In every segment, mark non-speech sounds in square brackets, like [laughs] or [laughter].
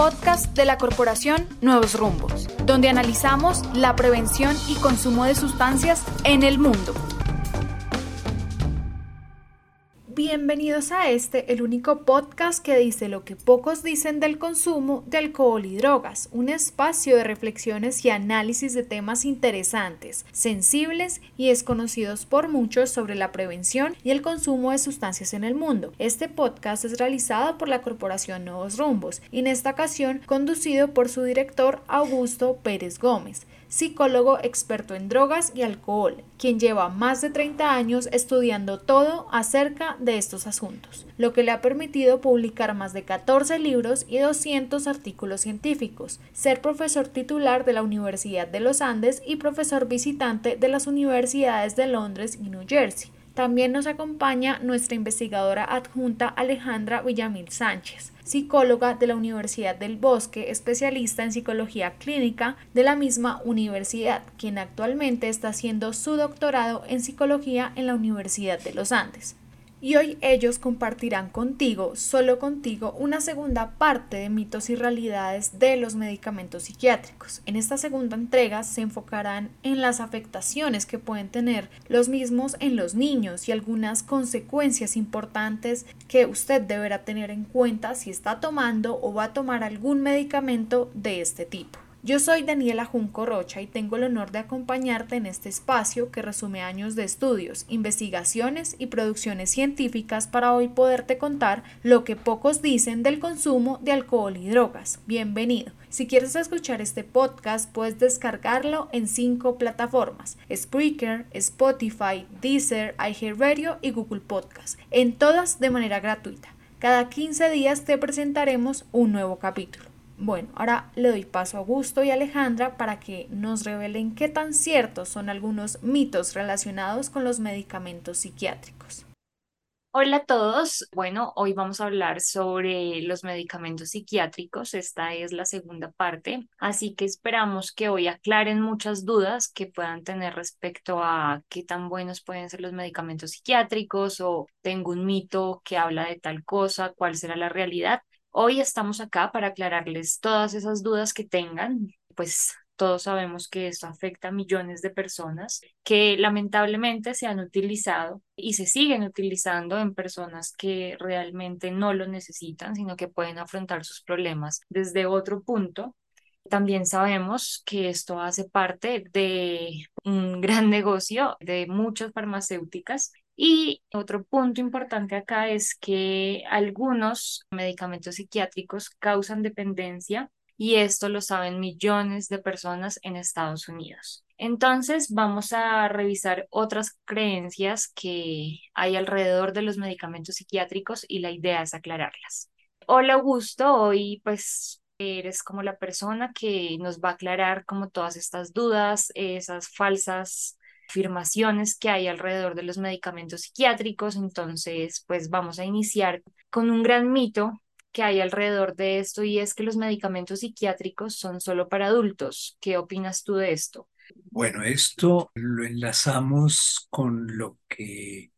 Podcast de la corporación Nuevos Rumbos, donde analizamos la prevención y consumo de sustancias en el mundo. Bienvenidos a este, el único podcast que dice lo que pocos dicen del consumo de alcohol y drogas, un espacio de reflexiones y análisis de temas interesantes, sensibles y desconocidos por muchos sobre la prevención y el consumo de sustancias en el mundo. Este podcast es realizado por la Corporación Nuevos Rumbos y en esta ocasión conducido por su director Augusto Pérez Gómez psicólogo experto en drogas y alcohol, quien lleva más de 30 años estudiando todo acerca de estos asuntos, lo que le ha permitido publicar más de 14 libros y 200 artículos científicos, ser profesor titular de la Universidad de los Andes y profesor visitante de las universidades de Londres y New Jersey. También nos acompaña nuestra investigadora adjunta Alejandra Villamil Sánchez, psicóloga de la Universidad del Bosque, especialista en psicología clínica de la misma universidad, quien actualmente está haciendo su doctorado en psicología en la Universidad de los Andes y hoy ellos compartirán contigo, solo contigo, una segunda parte de mitos y realidades de los medicamentos psiquiátricos. En esta segunda entrega se enfocarán en las afectaciones que pueden tener los mismos en los niños y algunas consecuencias importantes que usted deberá tener en cuenta si está tomando o va a tomar algún medicamento de este tipo. Yo soy Daniela Junco Rocha y tengo el honor de acompañarte en este espacio que resume años de estudios, investigaciones y producciones científicas para hoy poderte contar lo que pocos dicen del consumo de alcohol y drogas. Bienvenido. Si quieres escuchar este podcast, puedes descargarlo en cinco plataformas: Spreaker, Spotify, Deezer, iHeartRadio y Google Podcast, en todas de manera gratuita. Cada 15 días te presentaremos un nuevo capítulo. Bueno, ahora le doy paso a Augusto y Alejandra para que nos revelen qué tan ciertos son algunos mitos relacionados con los medicamentos psiquiátricos. Hola a todos. Bueno, hoy vamos a hablar sobre los medicamentos psiquiátricos. Esta es la segunda parte, así que esperamos que hoy aclaren muchas dudas que puedan tener respecto a qué tan buenos pueden ser los medicamentos psiquiátricos o tengo un mito que habla de tal cosa, cuál será la realidad. Hoy estamos acá para aclararles todas esas dudas que tengan, pues todos sabemos que esto afecta a millones de personas que lamentablemente se han utilizado y se siguen utilizando en personas que realmente no lo necesitan, sino que pueden afrontar sus problemas desde otro punto. También sabemos que esto hace parte de un [laughs] gran negocio de muchas farmacéuticas y otro punto importante acá es que algunos medicamentos psiquiátricos causan dependencia y esto lo saben millones de personas en Estados Unidos. Entonces vamos a revisar otras creencias que hay alrededor de los medicamentos psiquiátricos y la idea es aclararlas. Hola Augusto, hoy pues eres como la persona que nos va a aclarar como todas estas dudas, esas falsas afirmaciones que hay alrededor de los medicamentos psiquiátricos. Entonces, pues vamos a iniciar con un gran mito que hay alrededor de esto y es que los medicamentos psiquiátricos son solo para adultos. ¿Qué opinas tú de esto? Bueno, esto lo enlazamos con lo que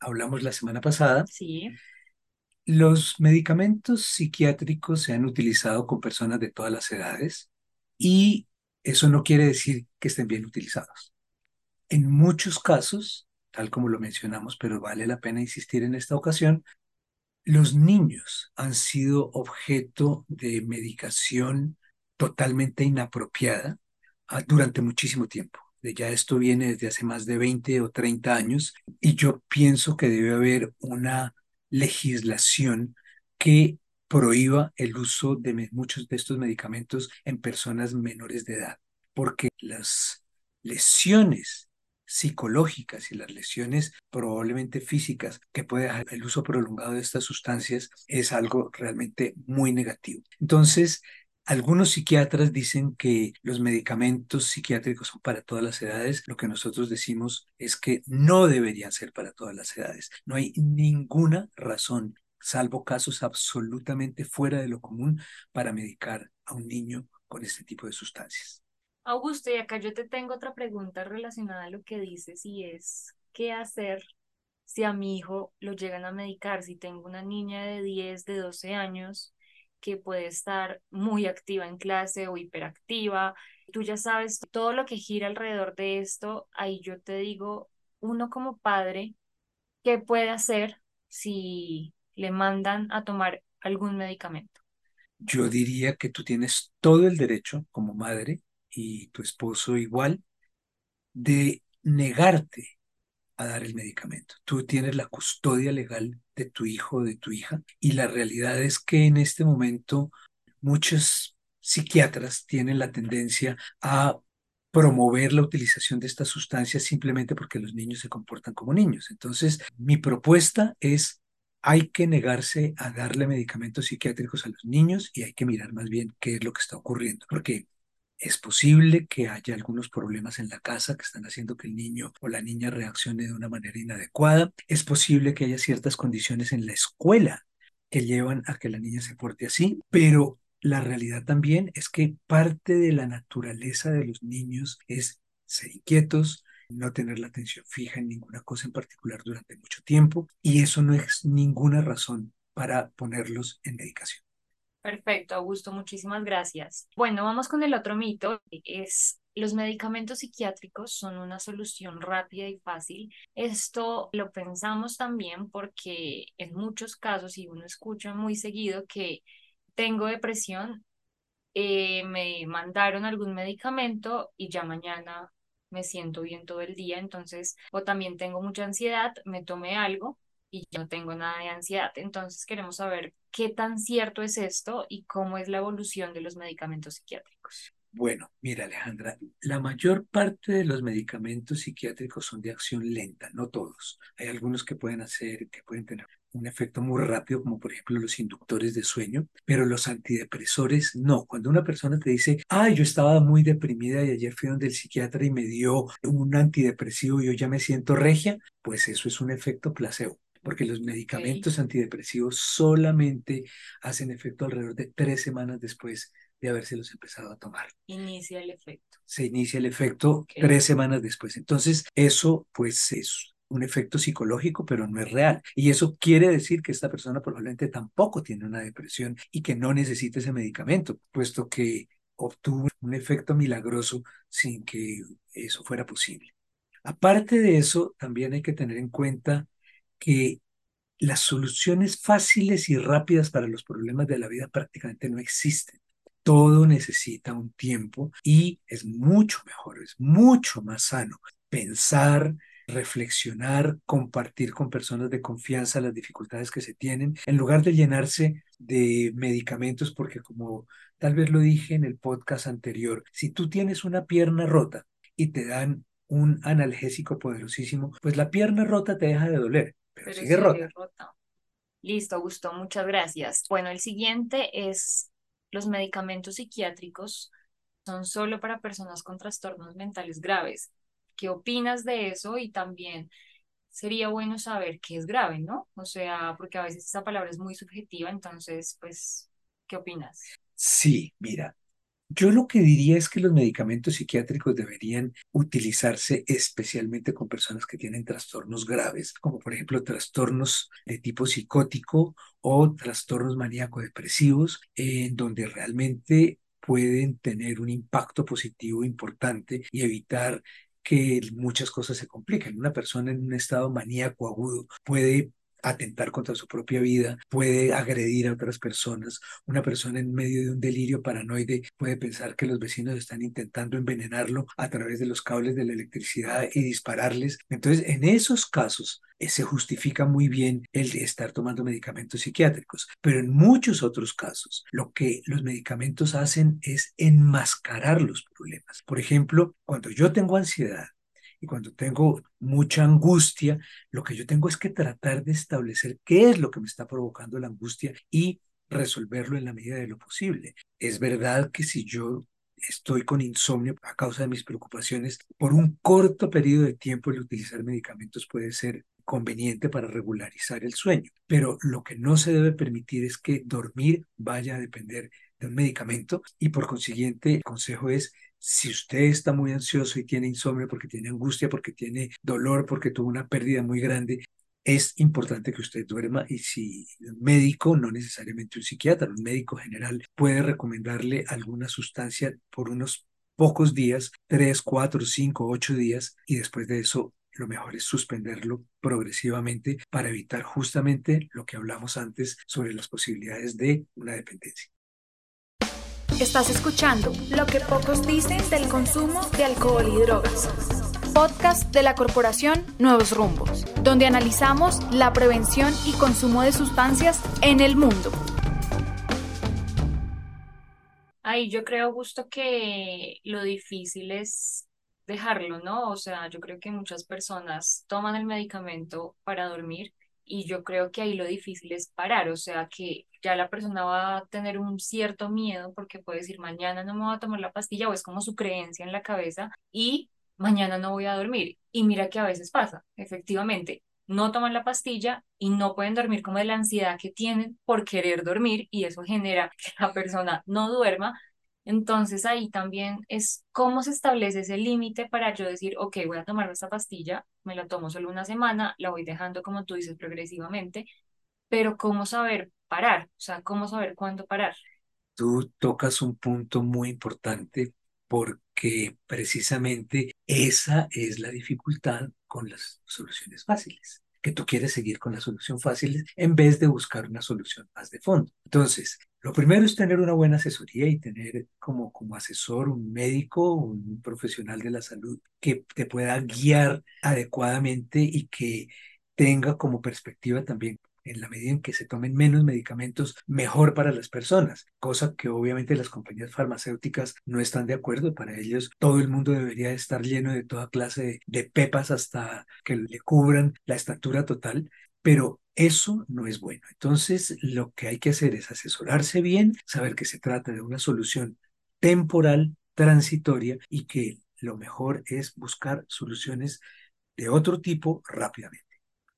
hablamos la semana pasada. Sí. Los medicamentos psiquiátricos se han utilizado con personas de todas las edades y eso no quiere decir que estén bien utilizados. En muchos casos, tal como lo mencionamos, pero vale la pena insistir en esta ocasión, los niños han sido objeto de medicación totalmente inapropiada ah, durante muchísimo tiempo. Ya esto viene desde hace más de 20 o 30 años y yo pienso que debe haber una legislación que prohíba el uso de muchos de estos medicamentos en personas menores de edad, porque las lesiones psicológicas y las lesiones probablemente físicas que puede dejar el uso prolongado de estas sustancias es algo realmente muy negativo. Entonces, algunos psiquiatras dicen que los medicamentos psiquiátricos son para todas las edades. Lo que nosotros decimos es que no deberían ser para todas las edades. No hay ninguna razón, salvo casos absolutamente fuera de lo común, para medicar a un niño con este tipo de sustancias. Augusto, y acá yo te tengo otra pregunta relacionada a lo que dices y es, ¿qué hacer si a mi hijo lo llegan a medicar? Si tengo una niña de 10, de 12 años que puede estar muy activa en clase o hiperactiva. Tú ya sabes todo lo que gira alrededor de esto. Ahí yo te digo, uno como padre, ¿qué puede hacer si le mandan a tomar algún medicamento? Yo diría que tú tienes todo el derecho como madre y tu esposo igual de negarte a dar el medicamento. Tú tienes la custodia legal de tu hijo de tu hija y la realidad es que en este momento muchos psiquiatras tienen la tendencia a promover la utilización de estas sustancias simplemente porque los niños se comportan como niños. Entonces, mi propuesta es hay que negarse a darle medicamentos psiquiátricos a los niños y hay que mirar más bien qué es lo que está ocurriendo, porque es posible que haya algunos problemas en la casa que están haciendo que el niño o la niña reaccione de una manera inadecuada. Es posible que haya ciertas condiciones en la escuela que llevan a que la niña se porte así, pero la realidad también es que parte de la naturaleza de los niños es ser inquietos, no tener la atención fija en ninguna cosa en particular durante mucho tiempo y eso no es ninguna razón para ponerlos en medicación. Perfecto, Augusto, muchísimas gracias. Bueno, vamos con el otro mito, es los medicamentos psiquiátricos son una solución rápida y fácil. Esto lo pensamos también porque en muchos casos, y uno escucha muy seguido que tengo depresión, eh, me mandaron algún medicamento y ya mañana me siento bien todo el día, entonces, o también tengo mucha ansiedad, me tomé algo y yo no tengo nada de ansiedad. Entonces queremos saber qué tan cierto es esto y cómo es la evolución de los medicamentos psiquiátricos. Bueno, mira Alejandra, la mayor parte de los medicamentos psiquiátricos son de acción lenta, no todos. Hay algunos que pueden hacer, que pueden tener un efecto muy rápido, como por ejemplo los inductores de sueño, pero los antidepresores no. Cuando una persona te dice, ay, yo estaba muy deprimida y ayer fui donde el psiquiatra y me dio un antidepresivo y yo ya me siento regia, pues eso es un efecto placebo porque los medicamentos antidepresivos solamente hacen efecto alrededor de tres semanas después de habérselos empezado a tomar. Inicia el efecto. Se inicia el efecto tres semanas después. Entonces, eso pues es un efecto psicológico, pero no es real. Y eso quiere decir que esta persona probablemente tampoco tiene una depresión y que no necesita ese medicamento, puesto que obtuvo un efecto milagroso sin que eso fuera posible. Aparte de eso, también hay que tener en cuenta que las soluciones fáciles y rápidas para los problemas de la vida prácticamente no existen. Todo necesita un tiempo y es mucho mejor, es mucho más sano pensar, reflexionar, compartir con personas de confianza las dificultades que se tienen, en lugar de llenarse de medicamentos, porque como tal vez lo dije en el podcast anterior, si tú tienes una pierna rota y te dan un analgésico poderosísimo, pues la pierna rota te deja de doler, pero, sigue, rota. Listo, Augusto, muchas gracias. Bueno, el siguiente es los medicamentos psiquiátricos son solo para personas con trastornos mentales graves. ¿Qué opinas de eso? Y también sería bueno saber qué es grave, ¿no? O sea, porque a veces esa palabra es muy subjetiva, entonces, pues, ¿qué opinas? Sí, mira, yo lo que diría es que los medicamentos psiquiátricos deberían utilizarse especialmente con personas que tienen trastornos graves, como por ejemplo trastornos de tipo psicótico o trastornos maníaco-depresivos, en donde realmente pueden tener un impacto positivo importante y evitar que muchas cosas se compliquen. Una persona en un estado maníaco agudo puede atentar contra su propia vida, puede agredir a otras personas. Una persona en medio de un delirio paranoide puede pensar que los vecinos están intentando envenenarlo a través de los cables de la electricidad y dispararles. Entonces, en esos casos eh, se justifica muy bien el estar tomando medicamentos psiquiátricos, pero en muchos otros casos lo que los medicamentos hacen es enmascarar los problemas. Por ejemplo, cuando yo tengo ansiedad, cuando tengo mucha angustia, lo que yo tengo es que tratar de establecer qué es lo que me está provocando la angustia y resolverlo en la medida de lo posible. Es verdad que si yo estoy con insomnio a causa de mis preocupaciones, por un corto periodo de tiempo el utilizar medicamentos puede ser conveniente para regularizar el sueño, pero lo que no se debe permitir es que dormir vaya a depender de un medicamento y por consiguiente el consejo es si usted está muy ansioso y tiene insomnio porque tiene angustia, porque tiene dolor, porque tuvo una pérdida muy grande, es importante que usted duerma y si un médico, no necesariamente un psiquiatra, un médico general puede recomendarle alguna sustancia por unos pocos días, tres, cuatro, cinco, ocho días, y después de eso lo mejor es suspenderlo progresivamente para evitar justamente lo que hablamos antes sobre las posibilidades de una dependencia. Estás escuchando Lo que pocos dicen del consumo de alcohol y drogas. Podcast de la corporación Nuevos Rumbos, donde analizamos la prevención y consumo de sustancias en el mundo. Ahí yo creo justo que lo difícil es dejarlo, ¿no? O sea, yo creo que muchas personas toman el medicamento para dormir y yo creo que ahí lo difícil es parar, o sea, que ya la persona va a tener un cierto miedo porque puede decir mañana no me voy a tomar la pastilla o es como su creencia en la cabeza y mañana no voy a dormir. Y mira que a veces pasa, efectivamente, no toman la pastilla y no pueden dormir como de la ansiedad que tienen por querer dormir y eso genera que la persona no duerma entonces ahí también es cómo se establece ese límite para yo decir, ok, voy a tomar esta pastilla, me la tomo solo una semana, la voy dejando como tú dices progresivamente, pero cómo saber parar, o sea, cómo saber cuándo parar. Tú tocas un punto muy importante porque precisamente esa es la dificultad con las soluciones fáciles que tú quieres seguir con la solución fácil en vez de buscar una solución más de fondo. Entonces, lo primero es tener una buena asesoría y tener como, como asesor un médico, un profesional de la salud que te pueda guiar adecuadamente y que tenga como perspectiva también en la medida en que se tomen menos medicamentos, mejor para las personas, cosa que obviamente las compañías farmacéuticas no están de acuerdo. Para ellos todo el mundo debería estar lleno de toda clase de, pepas hasta que le cubran la estatura total, pero eso no es bueno. Entonces, lo que hay que hacer es asesorarse bien, saber que se trata de una solución temporal, transitoria y que lo mejor es buscar soluciones de otro tipo rápidamente.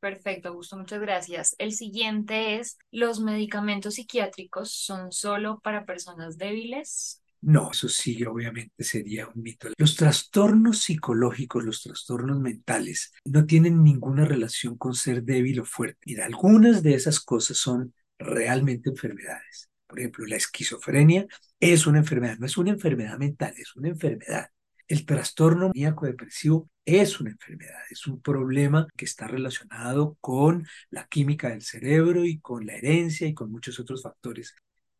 Perfecto, Augusto, muchas gracias. El siguiente es, ¿los medicamentos psiquiátricos son solo para personas débiles? No, eso sí, obviamente sería un mito. Los trastornos psicológicos, los trastornos mentales, no tienen ninguna relación con ser débil o fuerte. Y algunas de esas cosas son realmente enfermedades. Por ejemplo, la esquizofrenia es una enfermedad, no es una enfermedad mental, es una enfermedad. El trastorno maníaco depresivo es una enfermedad, es un problema que está relacionado con la química del cerebro y con la herencia y con muchos otros factores.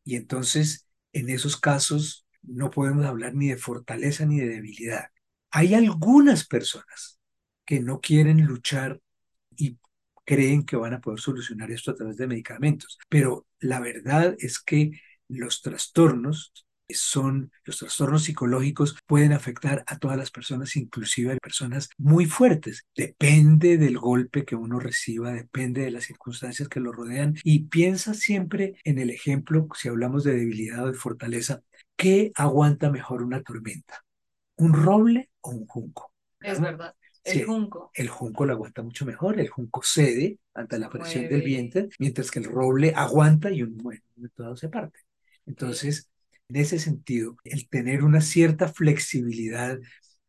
Y entonces, en esos casos, no podemos hablar ni de fortaleza ni de debilidad. Hay algunas personas que no quieren luchar y creen que van a poder solucionar esto a través de medicamentos, pero la verdad es que los trastornos son los trastornos psicológicos pueden afectar a todas las personas, inclusive a personas muy fuertes. Depende del golpe que uno reciba, depende de las circunstancias que lo rodean y piensa siempre en el ejemplo, si hablamos de debilidad o de fortaleza, ¿qué aguanta mejor una tormenta? ¿Un roble o un junco? Es verdad. El junco. El junco lo aguanta mucho mejor, el junco cede ante la presión del viento, mientras que el roble aguanta y un momento dado se parte. Entonces, en ese sentido, el tener una cierta flexibilidad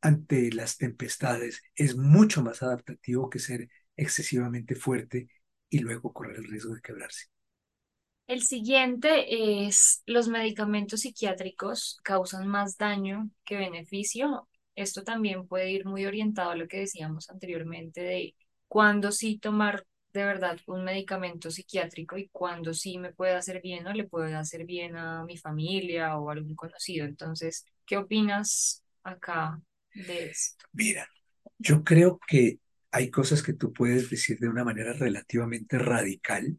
ante las tempestades es mucho más adaptativo que ser excesivamente fuerte y luego correr el riesgo de quebrarse. El siguiente es los medicamentos psiquiátricos causan más daño que beneficio. Esto también puede ir muy orientado a lo que decíamos anteriormente de cuándo sí tomar de verdad un medicamento psiquiátrico y cuándo sí me puede hacer bien o le puede hacer bien a mi familia o a algún conocido. Entonces, ¿qué opinas acá de esto? Mira, yo creo que hay cosas que tú puedes decir de una manera relativamente radical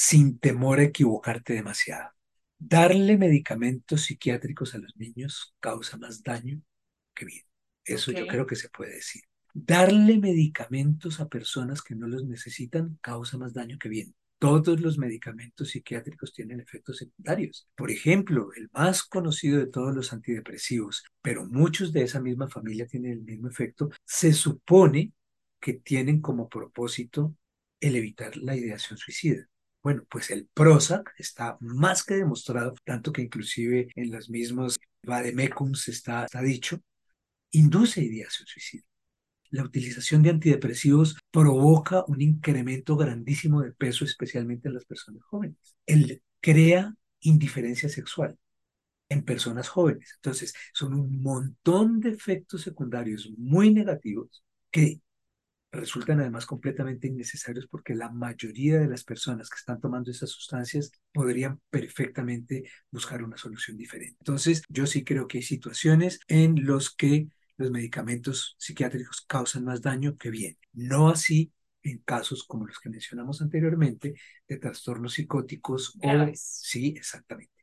sin temor a equivocarte demasiado. Darle medicamentos psiquiátricos a los niños causa más daño que bien. Eso yo creo que se puede decir. Darle medicamentos a personas que no los necesitan causa más daño que bien. Todos los medicamentos psiquiátricos tienen efectos secundarios. Por ejemplo, el más conocido de todos los antidepresivos, pero muchos de esa misma familia tienen el mismo efecto, se supone que tienen como propósito el evitar la ideación suicida. Bueno, pues el Prozac está más que demostrado, tanto que inclusive en los mismos vademecums está, está dicho, induce ideación suicida. La utilización de antidepresivos provoca un incremento grandísimo de peso, especialmente en las personas jóvenes. Él crea indiferencia sexual en personas jóvenes. Entonces, son un montón de efectos secundarios muy negativos que resultan además completamente innecesarios porque la mayoría de las personas que están tomando esas sustancias podrían perfectamente buscar una solución diferente. Entonces, yo sí creo que hay situaciones en las que los medicamentos psiquiátricos causan más daño que bien. No así en casos como los que mencionamos anteriormente de trastornos psicóticos o sí, exactamente.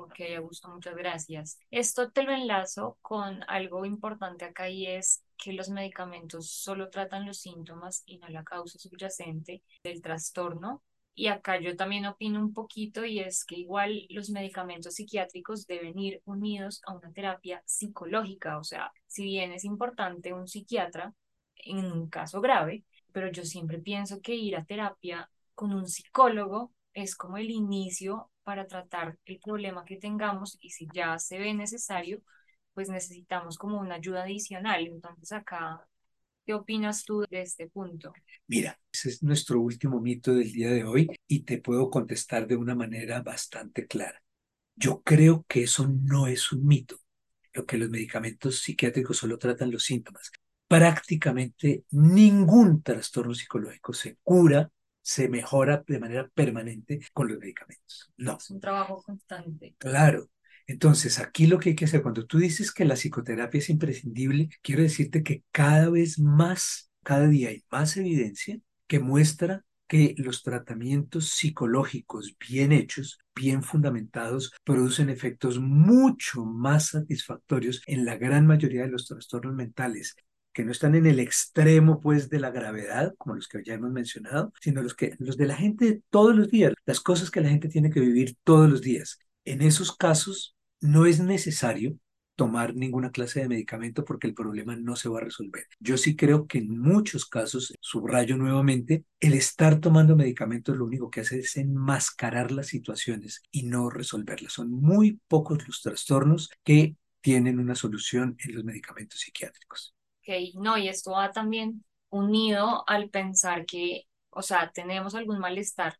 Ok, Augusto, muchas gracias. Esto te lo enlazo con algo importante acá y es que los medicamentos solo tratan los síntomas y no la causa subyacente del trastorno. Y acá yo también opino un poquito y es que igual los medicamentos psiquiátricos deben ir unidos a una terapia psicológica. O sea, si bien es importante un psiquiatra en un caso grave, pero yo siempre pienso que ir a terapia con un psicólogo es como el inicio para tratar el problema que tengamos y si ya se ve necesario, pues necesitamos como una ayuda adicional. Entonces acá ¿Qué opinas tú de este punto? Mira, ese es nuestro último mito del día de hoy y te puedo contestar de una manera bastante clara. Yo creo que eso no es un mito, lo que los medicamentos psiquiátricos solo tratan los síntomas. Prácticamente ningún trastorno psicológico se cura, se mejora de manera permanente con los medicamentos. No. Es un trabajo constante. Claro, entonces, aquí lo que hay que hacer, cuando tú dices que la psicoterapia es imprescindible, quiero decirte que cada vez más, cada día hay más evidencia que muestra que los tratamientos psicológicos bien hechos, bien fundamentados, producen efectos mucho más satisfactorios en la gran mayoría de los trastornos mentales que no están en el extremo pues de la gravedad, como los que ya hemos mencionado, sino los que los de la gente todos los días, las cosas que la gente tiene que vivir todos los días. En esos casos no es necesario tomar ninguna clase de medicamento porque el problema no se va a resolver. Yo sí creo que en muchos casos, subrayo nuevamente, el estar tomando medicamentos lo único que hace es enmascarar las situaciones y no resolverlas. Son muy pocos los trastornos que tienen una solución en los medicamentos psiquiátricos. No, y esto va también unido al pensar que, o sea, tenemos algún malestar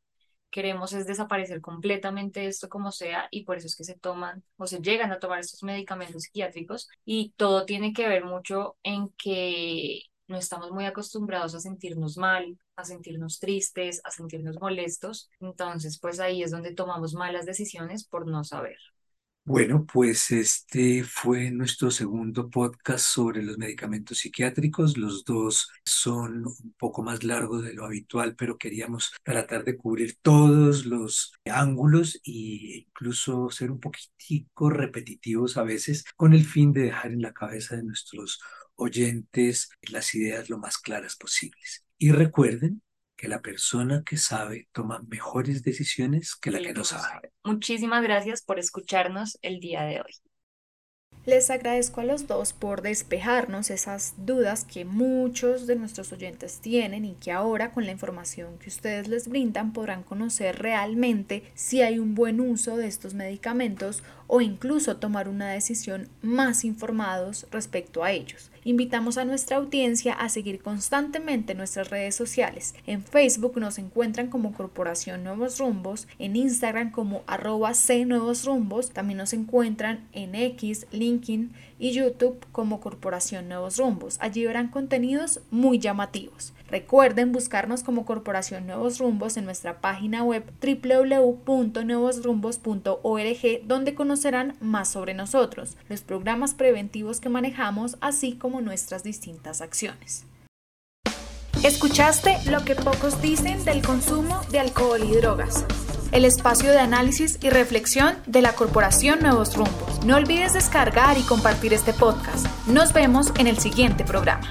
queremos es desaparecer completamente esto como sea y por eso es que se toman o se llegan a tomar estos medicamentos psiquiátricos y todo tiene que ver mucho en que no estamos muy acostumbrados a sentirnos mal, a sentirnos tristes, a sentirnos molestos, entonces pues ahí es donde tomamos malas decisiones por no saber. Bueno, pues este fue nuestro segundo podcast sobre los medicamentos psiquiátricos. Los dos son un poco más largos de lo habitual, pero queríamos tratar de cubrir todos los ángulos e incluso ser un poquitico repetitivos a veces con el fin de dejar en la cabeza de nuestros oyentes las ideas lo más claras posibles. Y recuerden que la persona que sabe toma mejores decisiones que la que no sabe. Muchísimas gracias por escucharnos el día de hoy. Les agradezco a los dos por despejarnos esas dudas que muchos de nuestros oyentes tienen y que ahora con la información que ustedes les brindan podrán conocer realmente si hay un buen uso de estos medicamentos o incluso tomar una decisión más informados respecto a ellos. Invitamos a nuestra audiencia a seguir constantemente nuestras redes sociales. En Facebook nos encuentran como Corporación Nuevos Rumbos, en Instagram como arroba C Nuevos Rumbos, también nos encuentran en X, LinkedIn y YouTube como Corporación Nuevos Rumbos. Allí verán contenidos muy llamativos. Recuerden buscarnos como Corporación Nuevos Rumbos en nuestra página web www.nuevosrumbos.org donde conocerán más sobre nosotros, los programas preventivos que manejamos, así como nuestras distintas acciones. Escuchaste lo que pocos dicen del consumo de alcohol y drogas. El espacio de análisis y reflexión de la Corporación Nuevos Rumbos. No olvides descargar y compartir este podcast. Nos vemos en el siguiente programa.